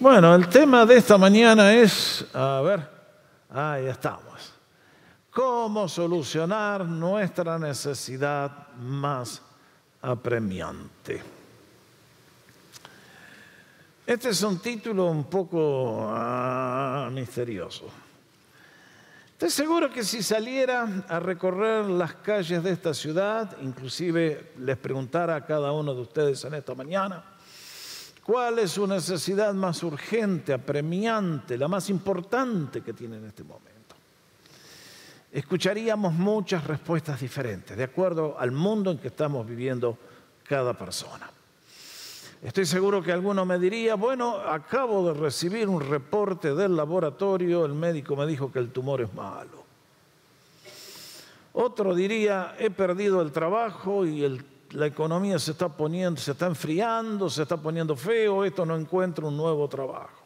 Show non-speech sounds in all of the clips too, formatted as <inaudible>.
Bueno, el tema de esta mañana es, a ver, ahí estamos. ¿Cómo solucionar nuestra necesidad más apremiante? Este es un título un poco ah, misterioso. Estoy seguro que si saliera a recorrer las calles de esta ciudad, inclusive les preguntara a cada uno de ustedes en esta mañana, ¿Cuál es su necesidad más urgente, apremiante, la más importante que tiene en este momento? Escucharíamos muchas respuestas diferentes, de acuerdo al mundo en que estamos viviendo cada persona. Estoy seguro que alguno me diría, bueno, acabo de recibir un reporte del laboratorio, el médico me dijo que el tumor es malo. Otro diría, he perdido el trabajo y el la economía se está poniendo, se está enfriando, se está poniendo feo, esto no encuentra un nuevo trabajo.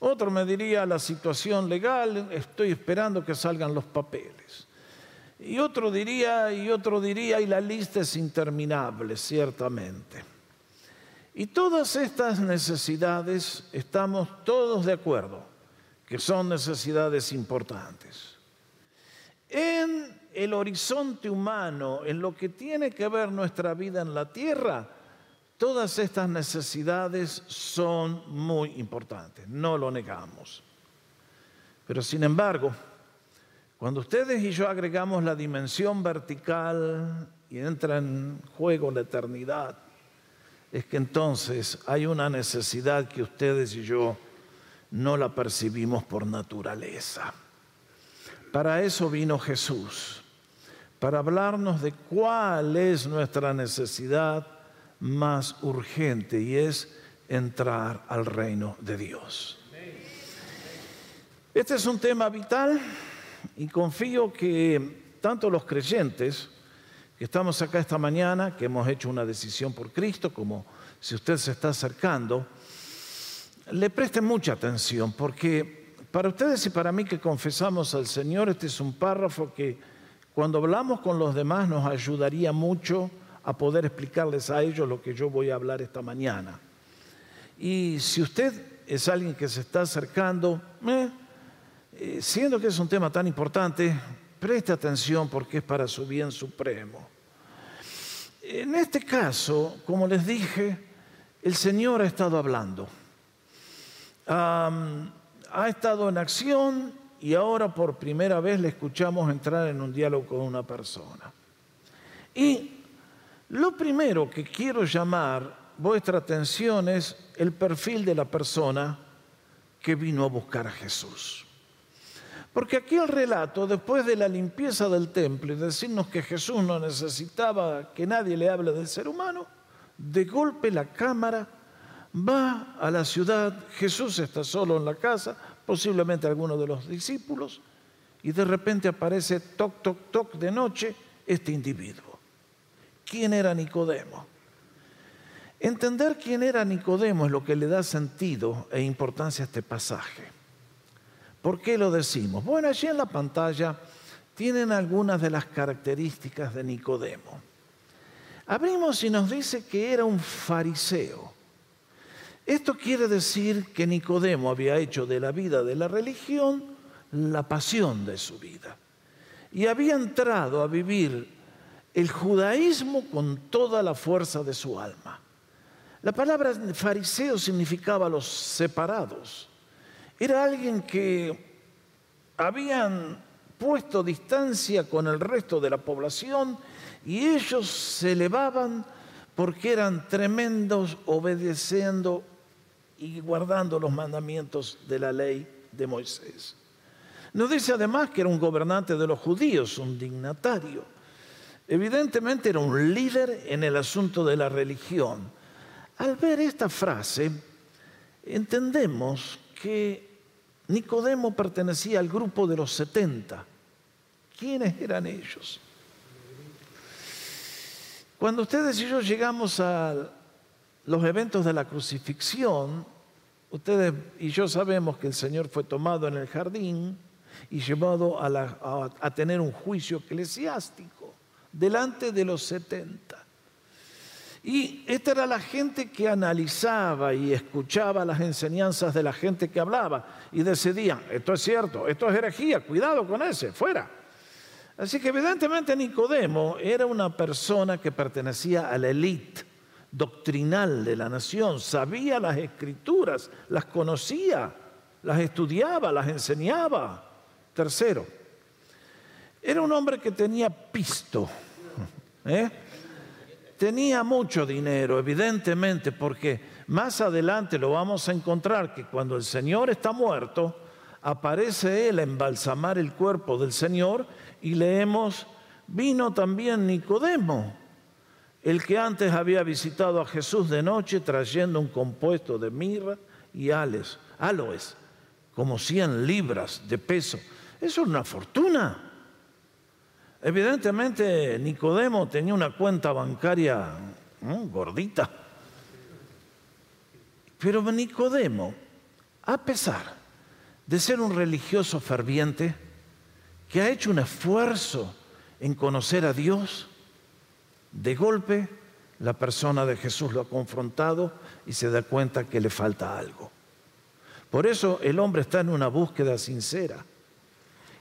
Otro me diría la situación legal, estoy esperando que salgan los papeles. Y otro diría, y otro diría, y la lista es interminable, ciertamente. Y todas estas necesidades estamos todos de acuerdo que son necesidades importantes. En el horizonte humano, en lo que tiene que ver nuestra vida en la tierra, todas estas necesidades son muy importantes, no lo negamos. Pero sin embargo, cuando ustedes y yo agregamos la dimensión vertical y entra en juego la eternidad, es que entonces hay una necesidad que ustedes y yo no la percibimos por naturaleza. Para eso vino Jesús para hablarnos de cuál es nuestra necesidad más urgente y es entrar al reino de Dios. Este es un tema vital y confío que tanto los creyentes que estamos acá esta mañana, que hemos hecho una decisión por Cristo, como si usted se está acercando, le presten mucha atención, porque para ustedes y para mí que confesamos al Señor, este es un párrafo que cuando hablamos con los demás nos ayudaría mucho a poder explicarles a ellos lo que yo voy a hablar esta mañana. Y si usted es alguien que se está acercando, eh, eh, siendo que es un tema tan importante, preste atención porque es para su bien supremo. En este caso, como les dije, el Señor ha estado hablando. ha estado en acción y ahora por primera vez le escuchamos entrar en un diálogo con una persona. Y lo primero que quiero llamar vuestra atención es el perfil de la persona que vino a buscar a Jesús. Porque aquí el relato, después de la limpieza del templo y decirnos que Jesús no necesitaba que nadie le hable del ser humano, de golpe la cámara va a la ciudad, Jesús está solo en la casa, posiblemente alguno de los discípulos, y de repente aparece toc, toc, toc de noche este individuo. ¿Quién era Nicodemo? Entender quién era Nicodemo es lo que le da sentido e importancia a este pasaje. ¿Por qué lo decimos? Bueno, allí en la pantalla tienen algunas de las características de Nicodemo. Abrimos y nos dice que era un fariseo. Esto quiere decir que Nicodemo había hecho de la vida de la religión la pasión de su vida y había entrado a vivir el judaísmo con toda la fuerza de su alma. La palabra fariseo significaba los separados. Era alguien que habían puesto distancia con el resto de la población y ellos se elevaban porque eran tremendos obedeciendo y guardando los mandamientos de la ley de Moisés. Nos dice además que era un gobernante de los judíos, un dignatario. Evidentemente era un líder en el asunto de la religión. Al ver esta frase, entendemos que Nicodemo pertenecía al grupo de los 70. ¿Quiénes eran ellos? Cuando ustedes y yo llegamos a los eventos de la crucifixión, ustedes y yo sabemos que el Señor fue tomado en el jardín y llevado a, tener un juicio eclesiástico delante de los 70. Y esta era la gente que analizaba y escuchaba las enseñanzas de la gente que hablaba y decidían, esto es cierto, esto es herejía, cuidado con ese, fuera. Así que evidentemente Nicodemo era una persona que pertenecía a la élite doctrinal de la nación, sabía las escrituras, las conocía, las estudiaba, las enseñaba. Tercero, era un hombre que tenía pisto. <laughs> ¿eh? Tenía mucho dinero, evidentemente, porque más adelante lo vamos a encontrar que cuando el Señor está muerto, aparece Él a embalsamar el cuerpo del Señor y leemos, vino también Nicodemo, el que antes había visitado a Jesús de noche trayendo un compuesto de mirra y ales, aloes, como 100 libras de peso. Eso es una fortuna. Evidentemente Nicodemo tenía una cuenta bancaria gordita. Pero Nicodemo, a pesar de ser un religioso ferviente, que ha hecho un esfuerzo en conocer a Dios, de golpe la persona de Jesús lo ha confrontado y se da cuenta que le falta algo. Por eso el hombre está en una búsqueda sincera.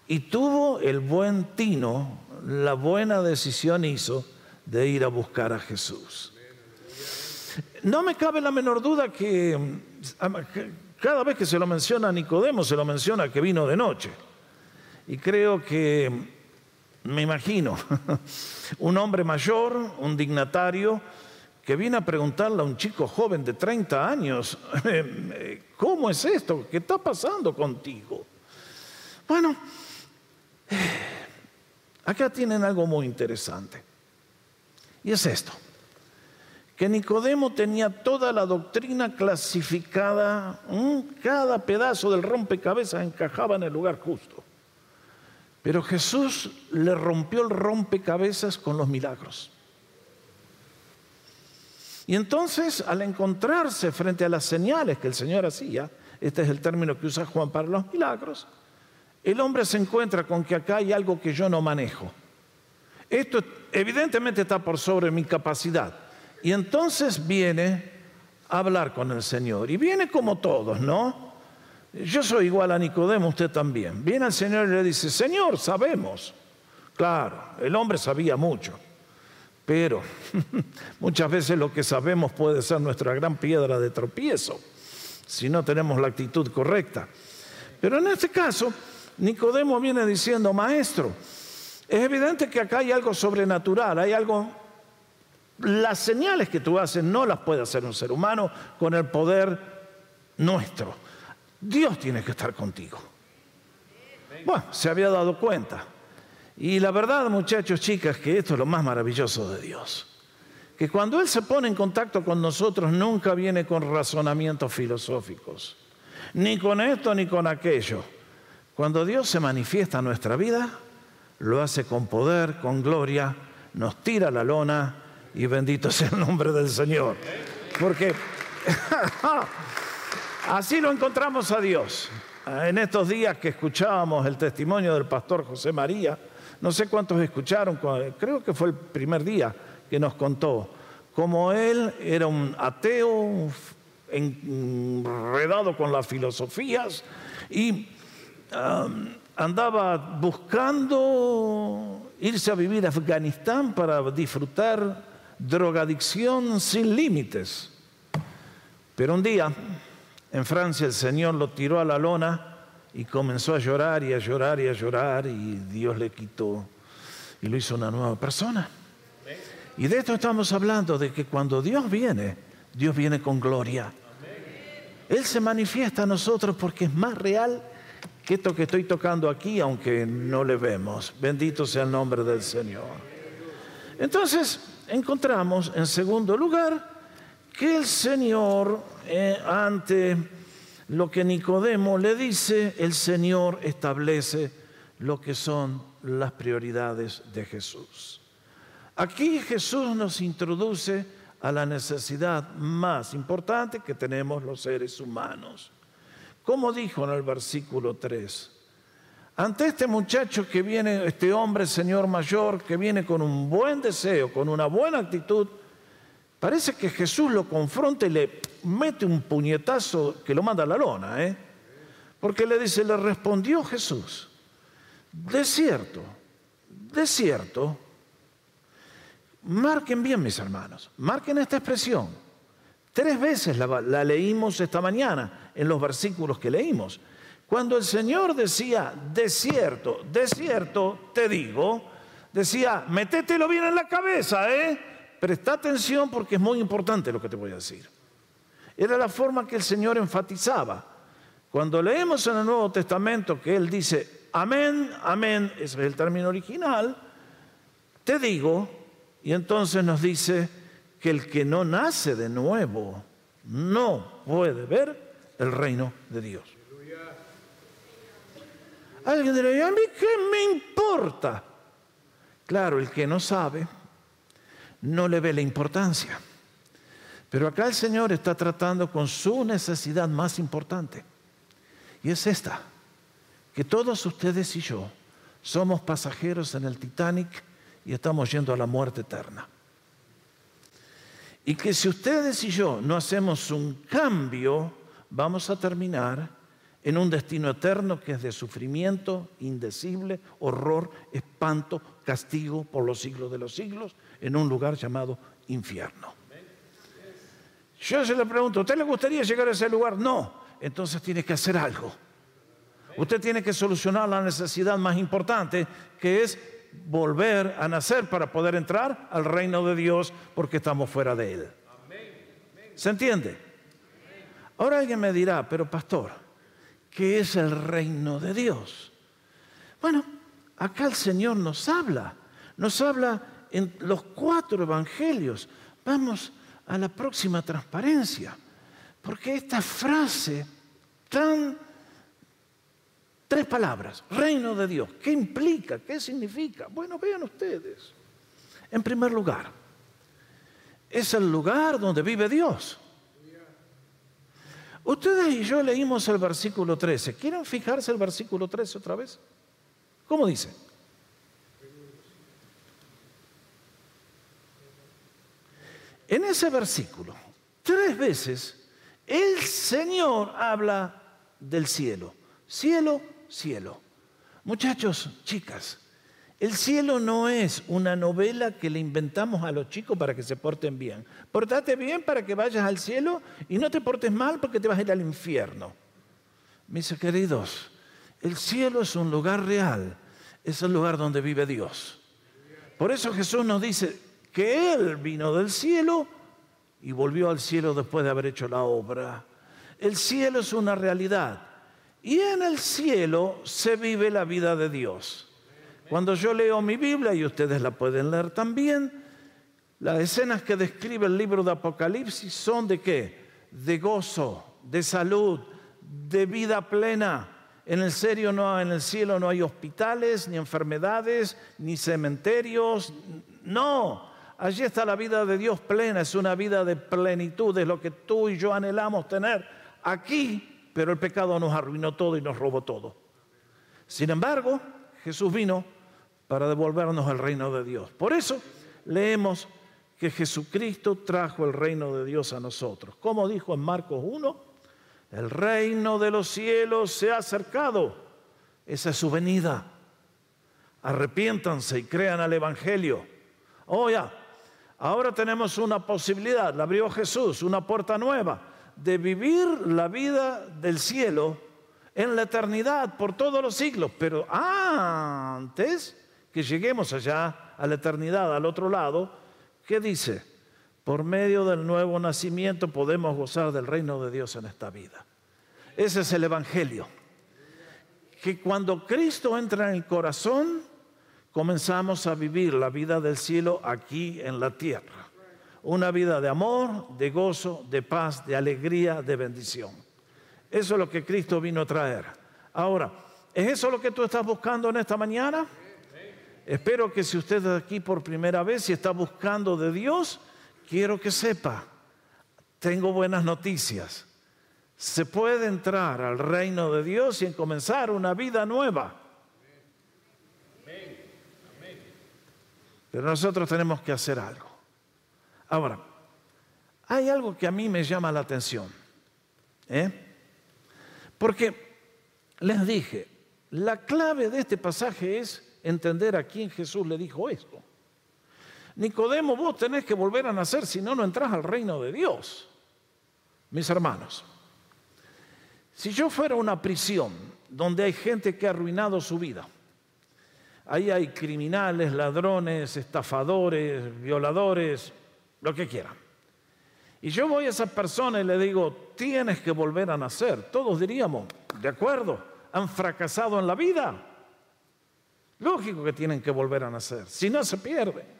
Y tuvo el buen tino la buena decisión hizo de ir a buscar a Jesús. No me cabe la menor duda que cada vez que se lo menciona Nicodemo, se lo menciona que vino de noche. Y creo que, me imagino, <laughs> un hombre mayor, un dignatario, que viene a preguntarle a un chico joven de 30 años, <laughs> ¿cómo es esto? ¿Qué está pasando contigo? Bueno, <sighs> Acá tienen algo muy interesante. Y es esto, que Nicodemo tenía toda la doctrina clasificada, cada pedazo del rompecabezas encajaba en el lugar justo. Pero Jesús le rompió el rompecabezas con los milagros. Y entonces, al encontrarse frente a las señales que el Señor hacía, este es el término que usa Juan para los milagros, el hombre se encuentra con que acá hay algo que yo no manejo. Esto evidentemente está por sobre mi capacidad. Y entonces viene a hablar con el Señor. Y viene como todos, ¿no? Yo soy igual a Nicodemo, usted también. Viene al Señor y le dice, Señor, sabemos. Claro, el hombre sabía mucho. Pero <laughs> muchas veces lo que sabemos puede ser nuestra gran piedra de tropiezo, si no tenemos la actitud correcta. Pero en este caso, Nicodemo viene diciendo, maestro, es evidente que acá hay algo sobrenatural, hay algo... Las señales que tú haces no las puede hacer un ser humano con el poder nuestro. Dios tiene que estar contigo. Bueno, se había dado cuenta. Y la verdad, muchachos, chicas, que esto es lo más maravilloso de Dios. Que cuando Él se pone en contacto con nosotros, nunca viene con razonamientos filosóficos. Ni con esto ni con aquello cuando Dios se manifiesta en nuestra vida, lo hace con poder, con gloria, nos tira la lona y bendito sea el nombre del Señor. Porque <laughs> así lo encontramos a Dios. En estos días que escuchábamos el testimonio del pastor José María, no sé cuántos escucharon, creo que fue el primer día que nos contó cómo él era un ateo enredado con las filosofías y andaba buscando irse a vivir a Afganistán para disfrutar drogadicción sin límites. Pero un día en Francia el Señor lo tiró a la lona y comenzó a llorar y a llorar y a llorar y Dios le quitó y lo hizo una nueva persona. Y de esto estamos hablando, de que cuando Dios viene, Dios viene con gloria. Él se manifiesta a nosotros porque es más real que esto que estoy tocando aquí, aunque no le vemos, bendito sea el nombre del Señor. Entonces, encontramos en segundo lugar que el Señor, eh, ante lo que Nicodemo le dice, el Señor establece lo que son las prioridades de Jesús. Aquí Jesús nos introduce a la necesidad más importante que tenemos los seres humanos como dijo en el versículo 3? Ante este muchacho que viene, este hombre, señor mayor, que viene con un buen deseo, con una buena actitud, Parece que Jesús lo confronta y le mete un puñetazo que lo manda a la lona, ¿eh? Porque le dice, le respondió Jesús, de cierto, de cierto, marquen bien mis hermanos, marquen esta expresión. Tres veces la, leímos esta mañana en los versículos que leímos. Cuando el Señor decía, de cierto, de cierto, te digo, decía, metételo bien en la cabeza, ¿eh? Presta atención porque es muy importante lo que te voy a decir. Era la forma que el Señor enfatizaba. Cuando leemos en el Nuevo Testamento que Él dice, amén, amén, ese es el término original, te digo, y entonces nos dice que el que no nace de nuevo no puede ver el reino de Dios. Alguien dirá, ¿a mí qué me importa? Claro, el que no sabe no le ve la importancia. Pero acá el Señor está tratando con su necesidad más importante. Y es esta, que todos ustedes y yo somos pasajeros en el Titanic y estamos yendo a la muerte eterna. Y que si ustedes y yo no hacemos un cambio, vamos a terminar en un destino eterno que es de sufrimiento indecible, horror, espanto, castigo por los siglos de los siglos, en un lugar llamado infierno. Yo se le pregunto, ¿usted le gustaría llegar a ese lugar? No, entonces tiene que hacer algo. Usted tiene que solucionar la necesidad más importante, que es volver a nacer para poder entrar al reino de Dios porque estamos fuera de él. ¿Se entiende? Ahora alguien me dirá, pero pastor, ¿qué es el reino de Dios? Bueno, acá el Señor nos habla, nos habla en los cuatro evangelios. Vamos a la próxima transparencia, porque esta frase tan... Tres palabras, reino de Dios, ¿qué implica? ¿Qué significa? Bueno, vean ustedes. En primer lugar, es el lugar donde vive Dios. Ustedes y yo leímos el versículo 13. ¿Quieren fijarse el versículo 13 otra vez? ¿Cómo dice? En ese versículo, tres veces, el Señor habla del cielo. Cielo, cielo. Muchachos, chicas, el cielo no es una novela que le inventamos a los chicos para que se porten bien. Portate bien para que vayas al cielo y no te portes mal porque te vas a ir al infierno. Mis queridos, el cielo es un lugar real, es el lugar donde vive Dios. Por eso Jesús nos dice, que Él vino del cielo y volvió al cielo después de haber hecho la obra. El cielo es una realidad y en el cielo se vive la vida de Dios. Cuando yo leo mi Biblia, y ustedes la pueden leer también, las escenas que describe el libro de Apocalipsis son de qué? De gozo, de salud, de vida plena. En el, serio no, en el cielo no hay hospitales, ni enfermedades, ni cementerios. No, Allí está la vida de Dios plena, es una vida de plenitud, es lo que tú y yo anhelamos tener aquí, pero el pecado nos arruinó todo y nos robó todo. Sin embargo, Jesús vino para devolvernos el reino de Dios. Por eso leemos que Jesucristo trajo el reino de Dios a nosotros. Como dijo en Marcos 1, el reino de los cielos se ha acercado. Esa es su venida. Arrepiéntanse y crean al Evangelio. Oh, Ahora tenemos una posibilidad, la abrió Jesús, una puerta nueva, de vivir la vida del cielo en la eternidad por todos los siglos. Pero antes que lleguemos allá a la eternidad, al otro lado, ¿qué dice? Por medio del nuevo nacimiento podemos gozar del reino de Dios en esta vida. Ese es el Evangelio. Que cuando Cristo entra en el corazón, comenzamos a vivir la vida del cielo aquí en la tierra. Una vida de amor, de gozo, de paz, de alegría, de bendición. Eso es lo que Cristo vino a traer. Ahora, ¿es eso lo que tú estás buscando en esta mañana? Espero que si usted aquí por primera vez y está buscando de Dios, quiero que sepa, tengo buenas noticias. Se puede entrar al reino de Dios y comenzar una vida nueva. Pero nosotros tenemos que hacer algo. Ahora, hay algo que a mí me llama la atención. ¿eh? Porque les dije, la clave de este pasaje es entender a quién Jesús le dijo esto. Nicodemo, vos tenés que volver a nacer, si no, no entras al reino de Dios. Mis hermanos, si yo fuera una prisión donde hay gente que ha arruinado su vida, ahí hay criminales, ladrones, estafadores, violadores, lo que quieran. Y yo voy a esa persona y le digo, tienes que volver a nacer. Todos diríamos, de acuerdo, han fracasado en la vida. Lógico que tienen que volver a nacer, si no se pierde.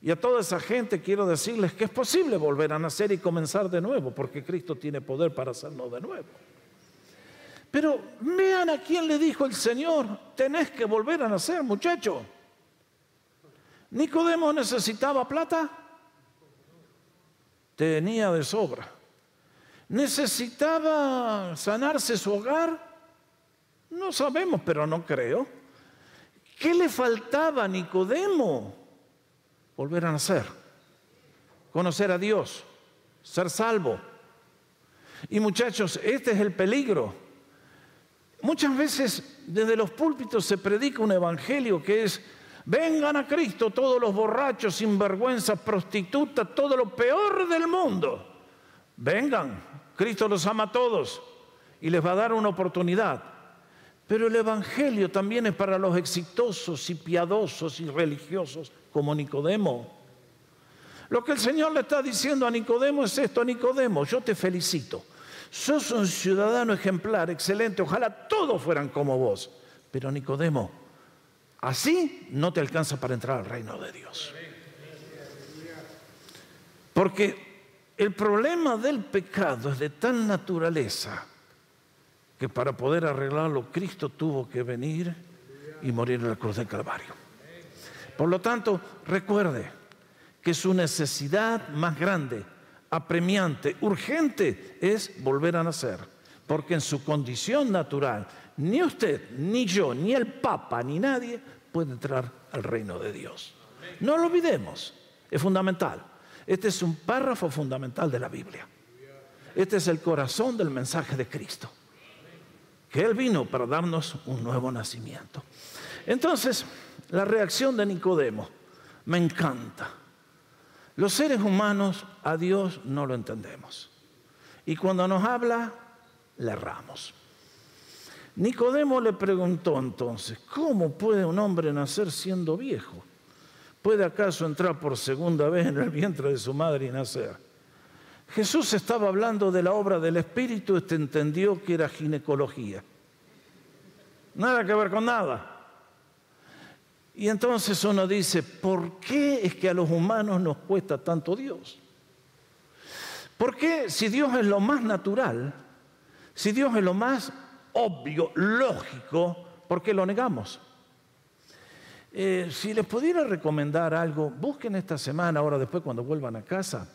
Y a toda esa gente quiero decirles que es posible volver a nacer y comenzar de nuevo, porque Cristo tiene poder para hacerlo de nuevo. Pero vean a quién le dijo el Señor, tenés que volver a nacer, muchacho. Nicodemo necesitaba plata, tenía de sobra. ¿Necesitaba sanarse su hogar? No sabemos, pero no creo. ¿Qué le faltaba a Nicodemo? volver a nacer, conocer a Dios, ser salvo. Y muchachos, este es el peligro. Muchas veces desde los púlpitos se predica un evangelio que es, vengan a Cristo todos los borrachos, sinvergüenzas, prostitutas, todo lo peor del mundo. Vengan, Cristo los ama a todos y les va a dar una oportunidad. Pero el Evangelio también es para los exitosos y piadosos y religiosos como Nicodemo. Lo que el Señor le está diciendo a Nicodemo es esto, Nicodemo, yo te felicito. Sos un ciudadano ejemplar, excelente, ojalá todos fueran como vos. Pero Nicodemo, así no te alcanza para entrar al reino de Dios. Porque el problema del pecado es de tal naturaleza que para poder arreglarlo Cristo tuvo que venir y morir en la cruz del Calvario. Por lo tanto, recuerde que su necesidad más grande, apremiante, urgente, es volver a nacer. Porque en su condición natural, ni usted, ni yo, ni el Papa, ni nadie puede entrar al reino de Dios. No lo olvidemos, es fundamental. Este es un párrafo fundamental de la Biblia. Este es el corazón del mensaje de Cristo. Que Él vino para darnos un nuevo nacimiento. Entonces, la reacción de Nicodemo me encanta. Los seres humanos a Dios no lo entendemos. Y cuando nos habla, le erramos. Nicodemo le preguntó entonces, ¿cómo puede un hombre nacer siendo viejo? ¿Puede acaso entrar por segunda vez en el vientre de su madre y nacer? Jesús estaba hablando de la obra del Espíritu, este entendió que era ginecología. Nada que ver con nada. Y entonces uno dice, ¿por qué es que a los humanos nos cuesta tanto Dios? ¿Por qué si Dios es lo más natural, si Dios es lo más obvio, lógico, ¿por qué lo negamos? Eh, si les pudiera recomendar algo, busquen esta semana, ahora después cuando vuelvan a casa,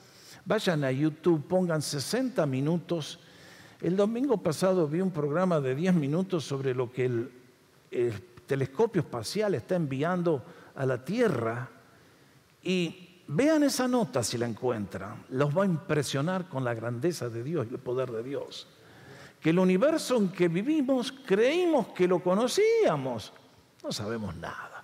vayan a YouTube, pongan 60 minutos. El domingo pasado vi un programa de 10 minutos sobre lo que el, el telescopio espacial está enviando a la Tierra y vean esa nota si la encuentran. Los va a impresionar con la grandeza de Dios y el poder de Dios. Que el universo en que vivimos creímos que lo conocíamos. No sabemos nada.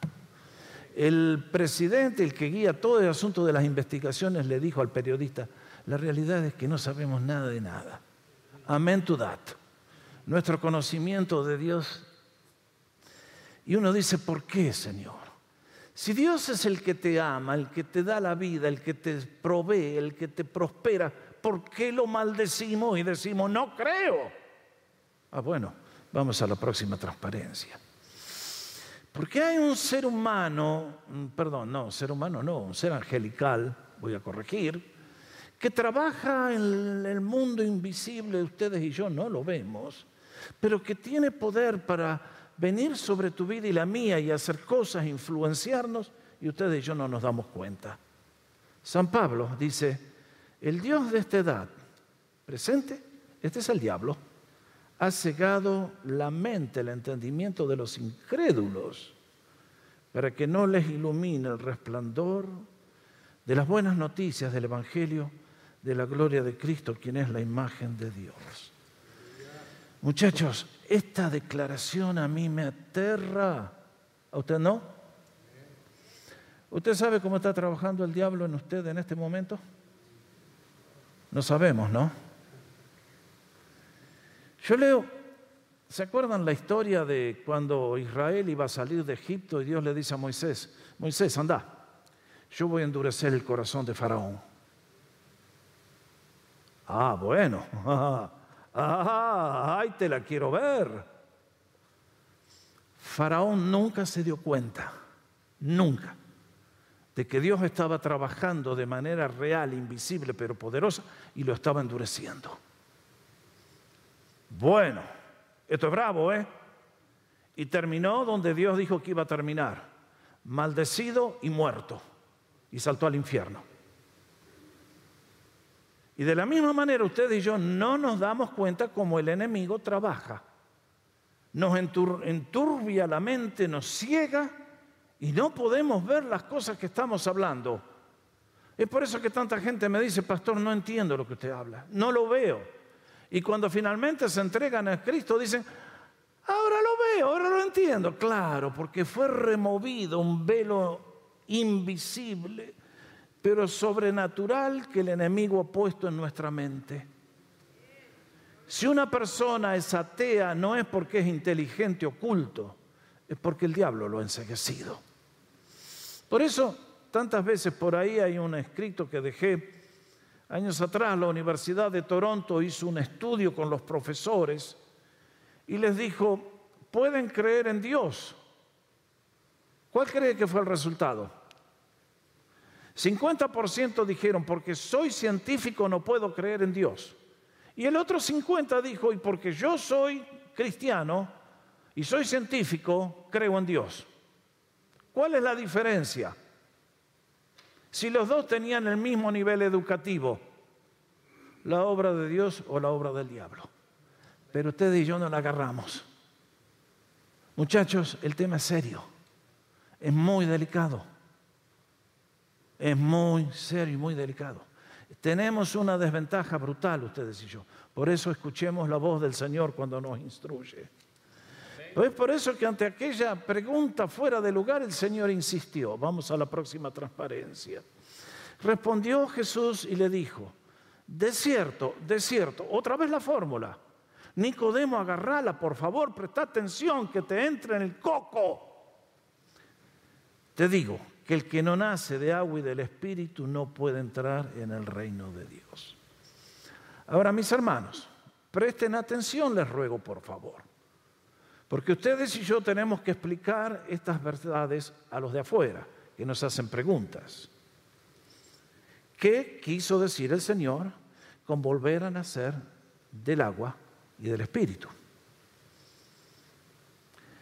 El presidente, el que guía todo el asunto de las investigaciones, le dijo al periodista, la realidad es que no sabemos nada de nada. Amén to that. Nuestro conocimiento de Dios y uno dice, ¿por qué, Señor? Si Dios es el que te ama, el que te da la vida, el que te provee, el que te prospera, ¿por qué lo maldecimos y decimos, no creo? Ah, bueno, vamos a la próxima transparencia. Porque hay un ser humano, mm, perdón, no, ser humano no, un ser angelical, voy a corregir, que trabaja en el mundo invisible, ustedes y yo no lo vemos, pero que tiene poder para venir sobre tu vida y la mía y hacer cosas, influenciarnos, y ustedes y yo no nos damos cuenta. San Pablo dice, el Dios de esta edad presente, este es el diablo, ha cegado la mente, el entendimiento de los incrédulos, para que no les ilumine el resplandor de las buenas noticias del Evangelio de la gloria de Cristo, quien es la imagen de Dios. Muchachos, esta declaración a mí me aterra. ¿A usted no? ¿Usted sabe cómo está trabajando el diablo en usted en este momento? No sabemos, ¿no? Yo leo, ¿se acuerdan la historia de cuando Israel iba a salir de Egipto y Dios le dice a Moisés, Moisés, anda, yo voy a endurecer el corazón de Faraón. Ah, bueno, <laughs> ah, ay, te la quiero ver. Faraón nunca se dio cuenta, nunca, de que Dios estaba trabajando de manera real, invisible, pero poderosa, y lo estaba endureciendo. Bueno, esto es bravo, ¿eh? Y terminó donde Dios dijo que iba a terminar, maldecido y muerto, y saltó al infierno. Y de la misma manera usted y yo no nos damos cuenta cómo el enemigo trabaja. Nos enturbia la mente, nos ciega y no podemos ver las cosas que estamos hablando. Es por eso que tanta gente me dice, pastor, no entiendo lo que usted habla, no lo veo. Y cuando finalmente se entregan a Cristo, dicen, ahora lo veo, ahora lo entiendo. Claro, porque fue removido un velo invisible, pero sobrenatural que el enemigo ha puesto en nuestra mente. Si una persona es atea, no es porque es inteligente oculto, es porque el diablo lo ha enseguecido. Por eso, tantas veces por ahí hay un escrito que dejé Años atrás la Universidad de Toronto hizo un estudio con los profesores y les dijo, pueden creer en Dios. ¿Cuál cree que fue el resultado? 50% dijeron, porque soy científico no puedo creer en Dios. Y el otro 50% dijo, y porque yo soy cristiano y soy científico, creo en Dios. ¿Cuál es la diferencia? Si los dos tenían el mismo nivel educativo, la obra de Dios o la obra del diablo. Pero ustedes y yo no la agarramos. Muchachos, el tema es serio, es muy delicado, es muy serio y muy delicado. Tenemos una desventaja brutal, ustedes y yo. Por eso escuchemos la voz del Señor cuando nos instruye. Es por eso que ante aquella pregunta fuera de lugar el Señor insistió. Vamos a la próxima transparencia. Respondió Jesús y le dijo, de cierto, de cierto, otra vez la fórmula. Nicodemo, agarrala, por favor, presta atención que te entre en el coco. Te digo que el que no nace de agua y del Espíritu no puede entrar en el reino de Dios. Ahora, mis hermanos, presten atención, les ruego, por favor. Porque ustedes y yo tenemos que explicar estas verdades a los de afuera, que nos hacen preguntas. ¿Qué quiso decir el Señor con volver a nacer del agua y del Espíritu?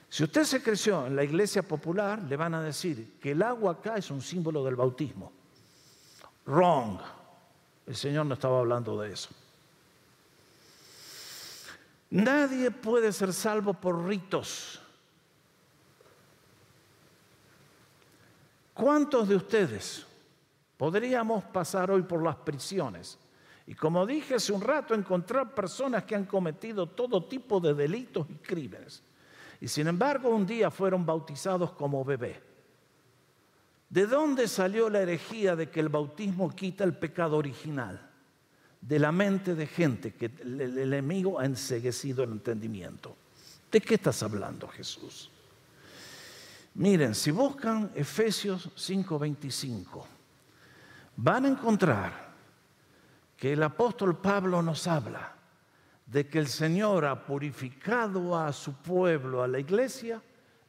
Si usted se creció en la iglesia popular, le van a decir que el agua acá es un símbolo del bautismo. Wrong. El Señor no estaba hablando de eso. Nadie puede ser salvo por ritos. ¿Cuántos de ustedes podríamos pasar hoy por las prisiones? Y como dije hace un rato, encontrar personas que han cometido todo tipo de delitos y crímenes. Y sin embargo un día fueron bautizados como bebé. ¿De dónde salió la herejía de que el bautismo quita el pecado original? de la mente de gente que el enemigo ha enseguecido el entendimiento. ¿De qué estás hablando, Jesús? Miren, si buscan Efesios 5:25, van a encontrar que el apóstol Pablo nos habla de que el Señor ha purificado a su pueblo, a la iglesia,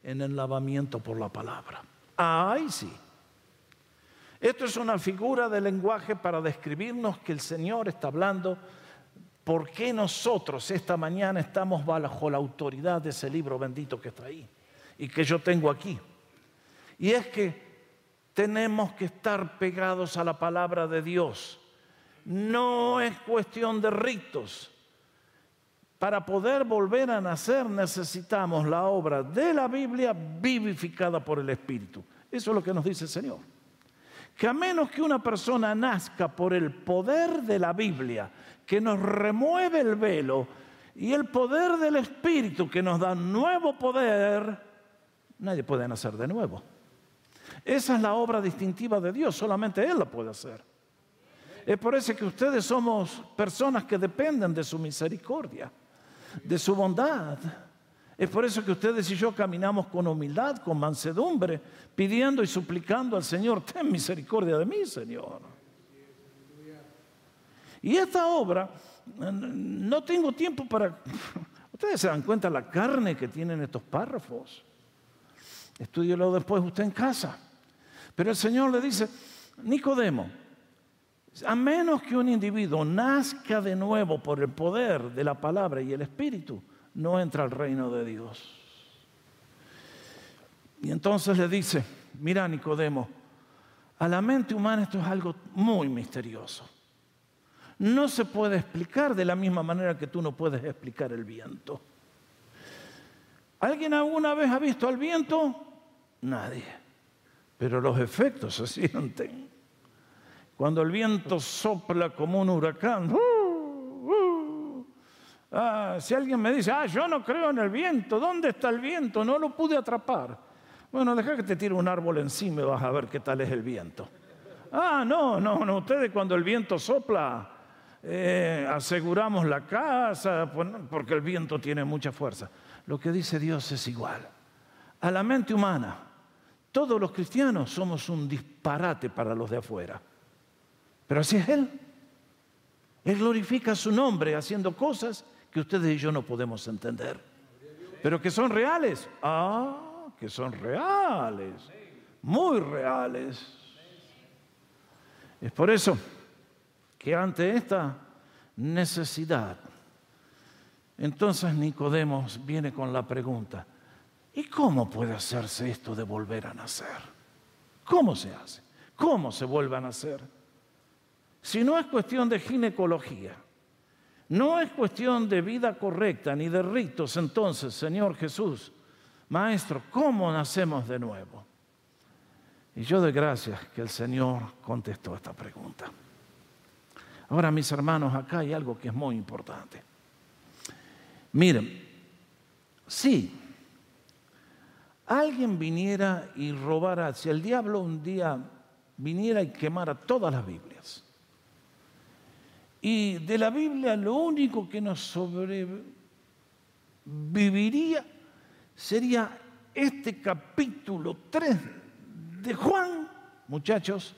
en el lavamiento por la palabra. Ay, sí. Esto es una figura de lenguaje para describirnos que el Señor está hablando por qué nosotros esta mañana estamos bajo la autoridad de ese libro bendito que está ahí y que yo tengo aquí. Y es que tenemos que estar pegados a la palabra de Dios. No es cuestión de ritos. Para poder volver a nacer necesitamos la obra de la Biblia vivificada por el Espíritu. Eso es lo que nos dice el Señor que a menos que una persona nazca por el poder de la Biblia, que nos remueve el velo, y el poder del Espíritu que nos da nuevo poder, nadie puede nacer de nuevo. Esa es la obra distintiva de Dios, solamente Él la puede hacer. Es por eso que ustedes somos personas que dependen de su misericordia, de su bondad. Es por eso que ustedes y yo caminamos con humildad, con mansedumbre, pidiendo y suplicando al Señor, ten misericordia de mí, Señor. Y esta obra, no tengo tiempo para... <laughs> Ustedes se dan cuenta la carne que tienen estos párrafos. Estudielo después usted en casa. Pero el Señor le dice, Nicodemo, a menos que un individuo nazca de nuevo por el poder de la palabra y el Espíritu, no entra al reino de Dios. Y entonces le dice, mira Nicodemo, a la mente humana esto es algo muy misterioso. No se puede explicar de la misma manera que tú no puedes explicar el viento. ¿Alguien alguna vez ha visto al viento? Nadie pero los efectos se sienten. <laughs> Cuando el viento sopla como un huracán, uh, uh, ah, si alguien me dice, ah, yo no creo en el viento, ¿dónde está el viento? No lo pude atrapar. Bueno, deja que te tire un árbol encima y vas a ver qué tal es el viento. Ah, no, no, no, ustedes cuando el viento sopla, eh, aseguramos la casa, porque el viento tiene mucha fuerza. Lo que dice Dios es igual. A la mente humana, todos los cristianos somos un disparate para los de afuera. Pero así es Él. Él glorifica su nombre haciendo cosas que ustedes y yo no podemos entender. Pero que son reales. Ah, que son reales. Muy reales. Es por eso que ante esta necesidad, entonces Nicodemos viene con la pregunta, ¿Y cómo puede hacerse esto de volver a nacer? ¿Cómo se hace? ¿Cómo se vuelve a nacer? Si no es cuestión de ginecología, no es cuestión de vida correcta ni de ritos, entonces, Señor Jesús, Maestro, ¿cómo nacemos de nuevo? Y yo doy gracias que el Señor contestó esta pregunta. Ahora, mis hermanos, acá hay algo que es muy importante. Miren, sí, alguien viniera y robara, si el diablo un día viniera y quemara todas las Biblias, y de la Biblia lo único que nos sobreviviría sería este capítulo 3 de Juan, muchachos,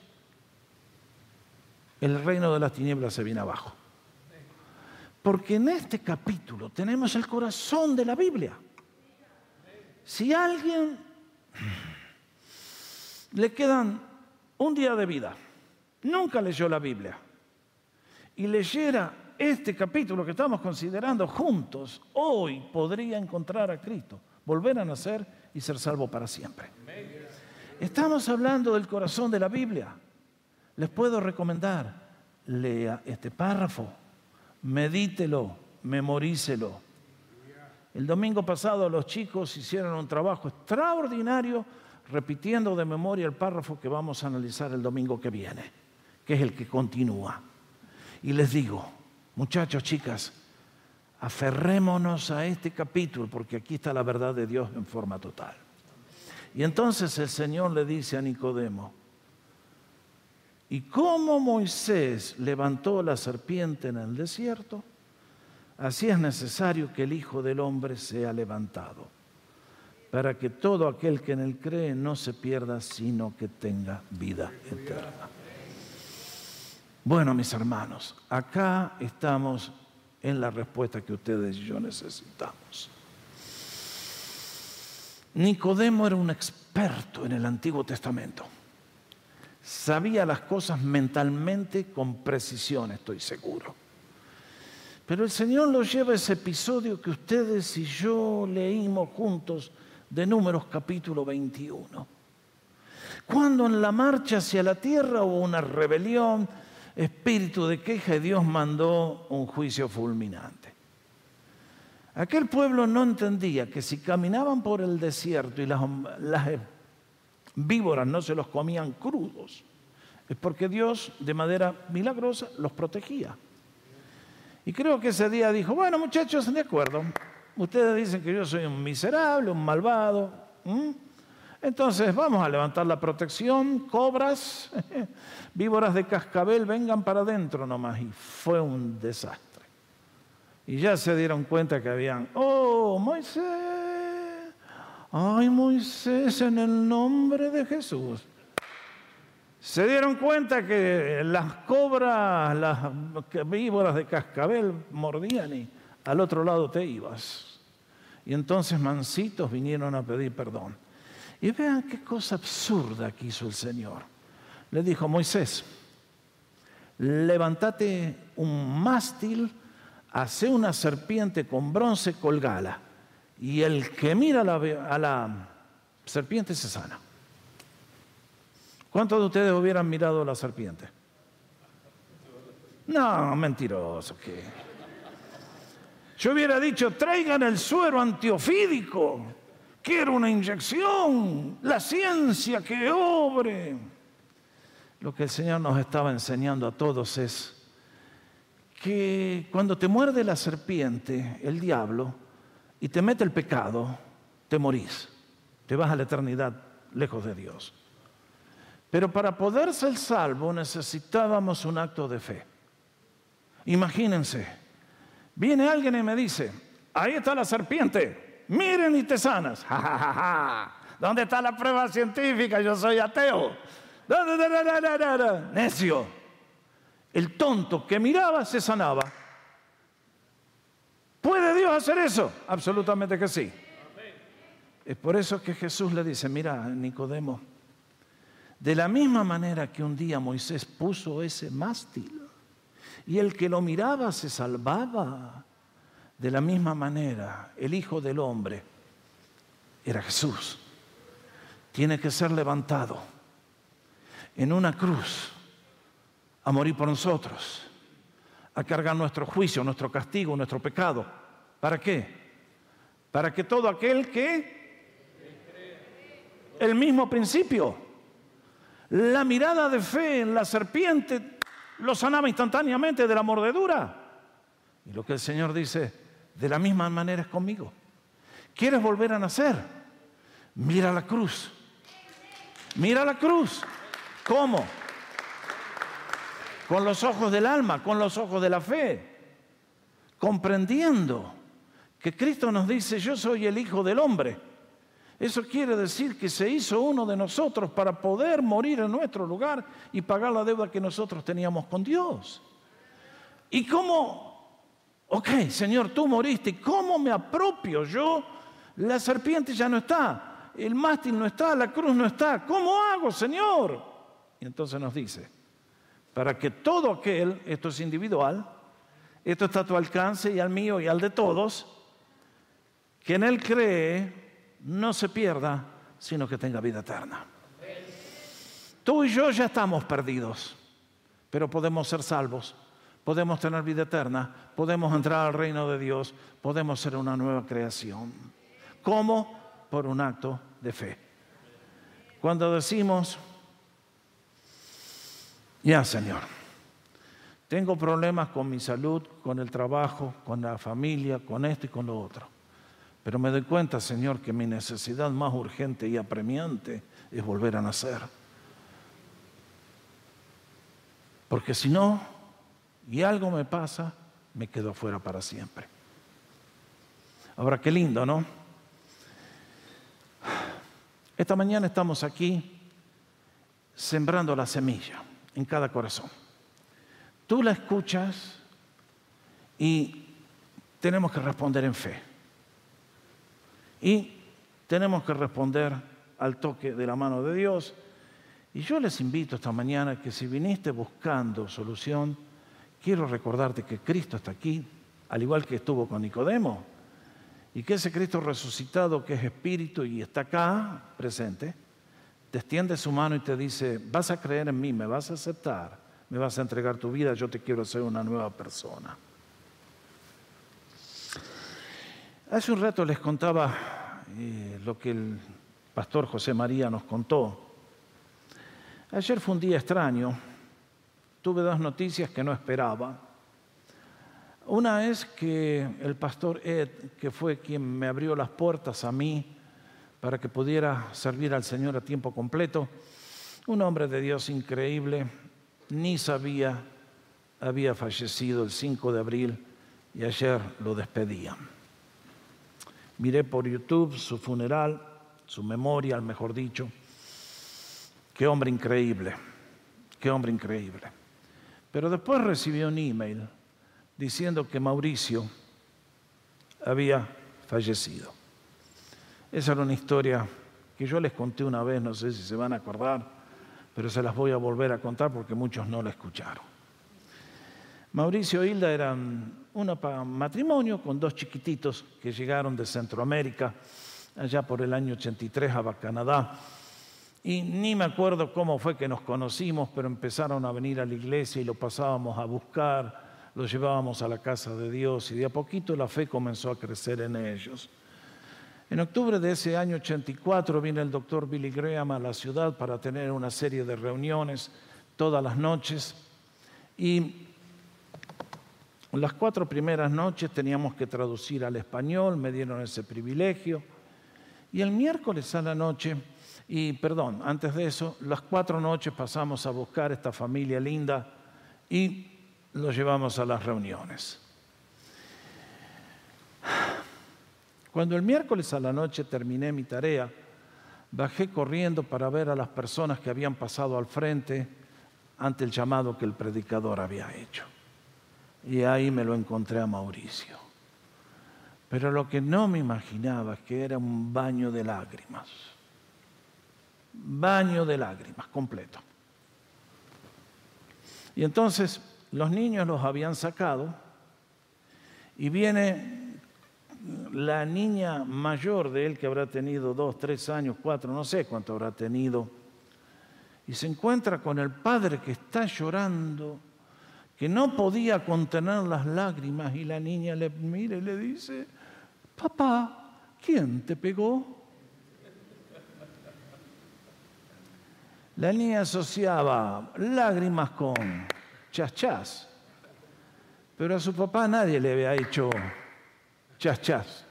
el reino de las tinieblas se viene abajo. Porque en este capítulo tenemos el corazón de la Biblia. Si alguien le quedan un día de vida, nunca leyó la Biblia, y leyera este capítulo que estamos considerando juntos, hoy podría encontrar a Cristo, volver a nacer y ser salvo para siempre. Estamos hablando del corazón de la Biblia. Les puedo recomendar, lea este párrafo, medítelo, memorícelo el domingo pasado los chicos hicieron un trabajo extraordinario repitiendo de memoria el párrafo que vamos a analizar el domingo que viene, que es el que continúa. Y les digo, muchachos, chicas, aferrémonos a este capítulo porque aquí está la verdad de Dios en forma total. Y entonces el Señor le dice a Nicodemo, ¿y cómo Moisés levantó la serpiente en el desierto? Así es necesario que el Hijo del Hombre sea levantado, para que todo aquel que en él cree no se pierda, sino que tenga vida eterna. Bueno, mis hermanos, acá estamos en la respuesta que ustedes y yo necesitamos. Nicodemo era un experto en el Antiguo Testamento. Sabía las cosas mentalmente con precisión, estoy seguro. Pero el Señor lo lleva a ese episodio que ustedes y yo leímos juntos de Números capítulo 21. Cuando en la marcha hacia la tierra hubo una rebelión, espíritu de queja y Dios mandó un juicio fulminante. Aquel pueblo no entendía que si caminaban por el desierto y las, víboras no se los comían crudos, Es porque Dios de manera milagrosa los protegía. Y creo que ese día dijo, bueno muchachos, de acuerdo, ustedes dicen que yo soy un miserable, un malvado. Entonces vamos a levantar la protección, cobras, <laughs> víboras de cascabel, vengan para adentro nomás. Y fue un desastre. Y ya se dieron cuenta que habían, oh, Moisés, ay Moisés, en el nombre de Jesús. Se dieron cuenta que las cobras, las víboras de cascabel mordían y al otro lado te ibas. Y entonces mansitos vinieron a pedir perdón. Y vean qué cosa absurda que hizo el Señor. Le dijo, Moisés, levántate un mástil, hace una serpiente con bronce, colgala. Y el que mira a la, a serpiente se sana. ¿Cuántos de ustedes hubieran mirado la serpiente? No, mentiroso que. Yo hubiera dicho, traigan el suero antiofídico. Quiero una inyección, la ciencia que obre. Lo que el Señor nos estaba enseñando a todos es que cuando te muerde la serpiente, el diablo, y te mete el pecado, te morís, te vas a la eternidad lejos de Dios. Pero para poder ser salvo necesitábamos un acto de fe. Imagínense, viene alguien y me dice, ahí está la serpiente, miren y te sanas. <laughs> ¿Dónde está la prueba científica? Yo soy ateo. Necio. El tonto que miraba se sanaba. ¿Puede Dios hacer eso? Absolutamente que sí. Es por eso que Jesús le dice, mira, Nicodemo, de la misma manera que un día Moisés puso ese mástil y el que lo miraba se salvaba, de la misma manera, el Hijo del Hombre era Jesús. Tiene que ser levantado en una cruz a morir por nosotros, a cargar nuestro juicio, nuestro castigo, nuestro pecado. ¿Para qué? Para que todo aquel que... El mismo principio. La mirada de fe en la serpiente lo sanaba instantáneamente de la mordedura. Y lo que el Señor dice, de la misma manera es conmigo. ¿Quieres volver a nacer? Mira la cruz. Mira la cruz. ¿Cómo? Con los ojos del alma, con los ojos de la fe. Comprendiendo que Cristo nos dice, yo soy el Hijo del Hombre. Eso quiere decir que se hizo uno de nosotros para poder morir en nuestro lugar y pagar la deuda que nosotros teníamos con Dios. ¿Y cómo Ok, Señor, tú moriste. ¿Cómo me apropio yo? La serpiente ya no está, el mástil no está, la cruz no está. ¿Cómo hago, Señor? Y entonces nos dice, para que todo aquel, esto es individual, esto está a tu alcance y al mío y al de todos, que en Él cree, no se pierda, sino que tenga vida eterna. Tú y yo ya estamos perdidos, pero podemos ser salvos podemos tener vida eterna, podemos entrar al reino de Dios, podemos ser una nueva creación. ¿Cómo? Por un acto de fe. Cuando decimos, ya Señor, tengo problemas con mi salud, con el trabajo, con la familia, con esto y con lo otro. Pero me doy cuenta, Señor, que mi necesidad más urgente y apremiante es volver a nacer. Porque si no, y algo me pasa, me quedo afuera para siempre. Ahora, qué lindo, ¿no? Esta mañana estamos aquí sembrando la semilla en cada corazón. Tú la escuchas y tenemos que responder en fe. Y tenemos que responder al toque de la mano de Dios. Y yo les invito esta mañana que si viniste buscando solución, quiero recordarte que Cristo está aquí, al igual que estuvo con Nicodemo, y que ese Cristo resucitado que es espíritu y está acá presente, te extiende su mano y te dice, vas a creer en mí, me vas a aceptar, me vas a entregar tu vida, yo te quiero hacer una nueva persona. Hace un rato les contaba eh, lo que el pastor José María nos contó Ayer fue un día extraño. Tuve dos noticias que no esperaba. Una es que el pastor Ed, que fue quien me abrió las puertas a mí para que pudiera servir al Señor a tiempo completo, un hombre de Dios increíble, ni sabía, había fallecido el 5 de abril y ayer lo despedían. Miré por YouTube su funeral, su memorial, mejor dicho. Qué hombre increíble, qué hombre increíble. Pero después recibí un email diciendo que Mauricio había fallecido. Esa era una historia que yo les conté una vez, no sé si se van a acordar, pero se las voy a volver a contar porque muchos no la escucharon. Mauricio e Hilda eran un matrimonio con dos chiquititos que llegaron de Centroamérica allá por el año 83 a Canadá. Y ni me acuerdo cómo fue que nos conocimos, pero empezaron a venir a la iglesia y lo pasábamos a buscar los llevábamos a la casa de Dios y de a poquito la fe comenzó a crecer en ellos. En octubre de ese año 84 viene el doctor Billy Graham a la ciudad para tener una serie de reuniones todas las noches y las cuatro primeras noches teníamos que traducir al español, me dieron ese privilegio. Y el miércoles a la noche, y perdón, antes de eso, las cuatro noches pasamos a buscar esta familia linda y lo llevamos a las reuniones. Cuando el miércoles a la noche terminé mi tarea, bajé corriendo para ver a las personas que habían pasado al frente ante el llamado que el predicador había hecho. Y ahí me lo encontré a Mauricio. Pero lo que no me imaginaba es que era un baño de lágrimas. Baño de lágrimas, completo. Y entonces los niños los habían sacado y viene la niña mayor de él que habrá tenido dos, tres años, cuatro, no sé cuánto habrá tenido, y se encuentra con el padre que está llorando, que no podía contener las lágrimas y la niña le mira y le dice, papá, ¿quién te pegó? La niña asociaba lágrimas con chas chas. Pero a su papá nadie le había hecho chas chas.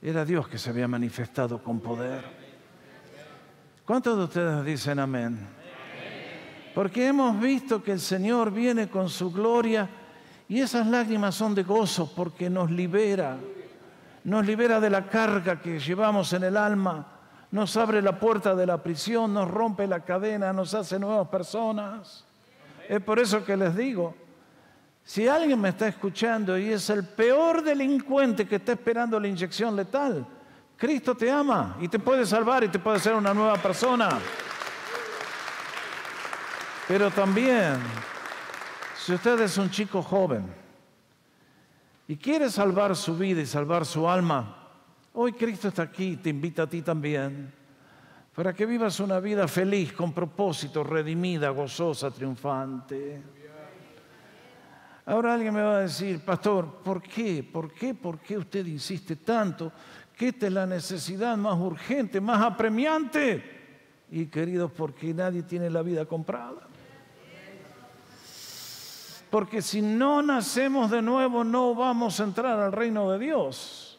Era Dios que se había manifestado con poder. ¿Cuántos de ustedes dicen amén? Porque hemos visto que el Señor viene con su gloria y esas lágrimas son de gozo porque nos libera. Nos libera de la carga que llevamos en el alma. Nos abre la puerta de la prisión, nos rompe la cadena, nos hace nuevas personas. Es por eso que les digo, si alguien me está escuchando y es el peor delincuente que está esperando la inyección letal, Cristo te ama y te puede salvar y te puede hacer una nueva persona. Pero también, si usted es un chico joven y quiere salvar su vida y salvar su alma, hoy Cristo está aquí, te invita a ti también para que vivas una vida feliz, con propósito, redimida, gozosa, triunfante. Ahora alguien me va a decir, pastor, ¿por qué? ¿Por qué? ¿Por qué usted insiste tanto? Que esta es la necesidad más urgente, más apremiante. Y queridos, porque nadie tiene la vida comprada. Porque si no nacemos de nuevo, no vamos a entrar al reino de Dios.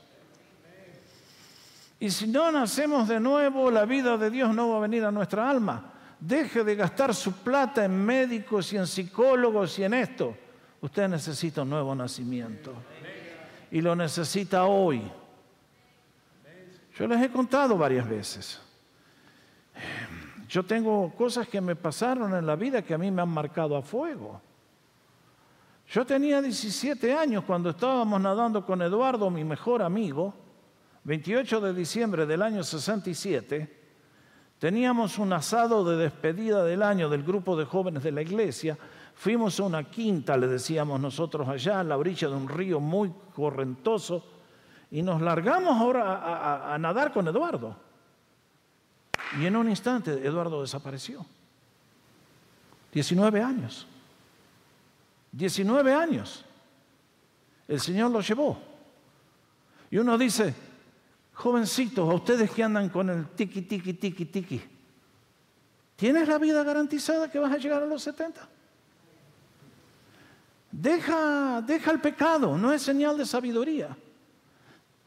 Y si no nacemos de nuevo, la vida de Dios no va a venir a nuestra alma. Deje de gastar su plata en médicos y en psicólogos y en esto. Usted necesita un nuevo nacimiento. Y lo necesita hoy. Yo les he contado varias veces. Yo tengo cosas que me pasaron en la vida que a mí me han marcado a fuego. Yo tenía 17 años cuando estábamos nadando con Eduardo, mi mejor amigo, 28 de diciembre del año 67, teníamos un asado de despedida del año del grupo de jóvenes de la iglesia. Fuimos a una quinta, le decíamos nosotros allá, a la orilla de un río muy correntoso, y nos largamos ahora a, a nadar con Eduardo. Y en un instante Eduardo desapareció. 19 años. 19 años. El Señor lo llevó. Y uno dice, Jovencitos, a ustedes que andan con el tiki, tiki, tiki, tiki. ¿Tienes la vida garantizada que vas a llegar a los 70? Deja, deja el pecado, no es señal de sabiduría.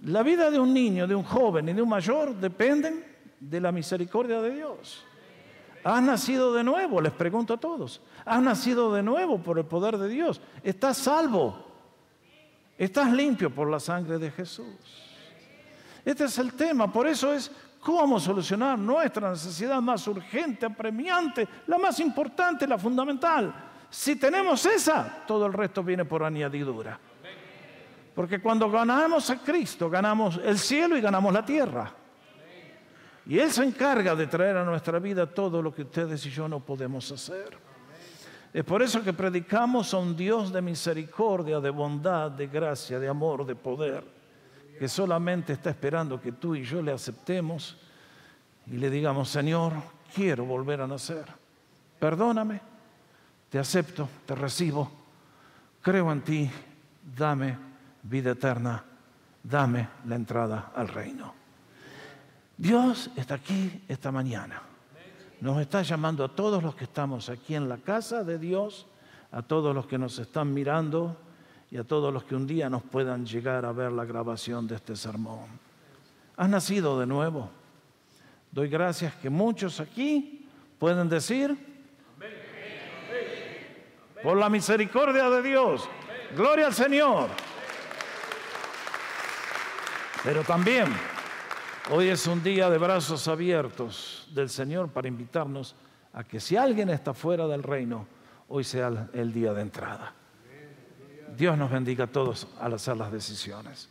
La vida de un niño, de un joven y de un mayor dependen de la misericordia de Dios. ¿Has nacido de nuevo? Les pregunto a todos. ¿Has nacido de nuevo por el poder de Dios? ¿Estás salvo? ¿Estás limpio por la sangre de Jesús? Este es el tema, por eso es cómo solucionar nuestra necesidad más urgente, apremiante, la más importante, la fundamental. Si tenemos esa, todo el resto viene por añadidura. Porque cuando ganamos a Cristo, ganamos el cielo y ganamos la tierra. Y Él se encarga de traer a nuestra vida todo lo que ustedes y yo no podemos hacer. Es por eso que predicamos a un Dios de misericordia, de bondad, de gracia, de amor, de poder, que solamente está esperando que tú y yo le aceptemos y le digamos, Señor, quiero volver a nacer. Perdóname, te acepto, te recibo, creo en ti, dame vida eterna, dame la entrada al reino. Dios está aquí esta mañana. Nos está llamando a todos los que estamos aquí en la casa de Dios, a todos los que nos están mirando y a todos los que un día nos puedan llegar a ver la grabación de este sermón. Has nacido de nuevo. Doy gracias que muchos aquí pueden decir, por la misericordia de Dios, gloria al Señor. Pero también Hoy es un día de brazos abiertos del Señor para invitarnos a que si alguien está fuera del reino, hoy sea el día de entrada. Dios nos bendiga a todos al hacer las decisiones.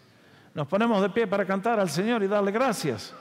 Nos ponemos de pie para cantar al Señor y darle gracias.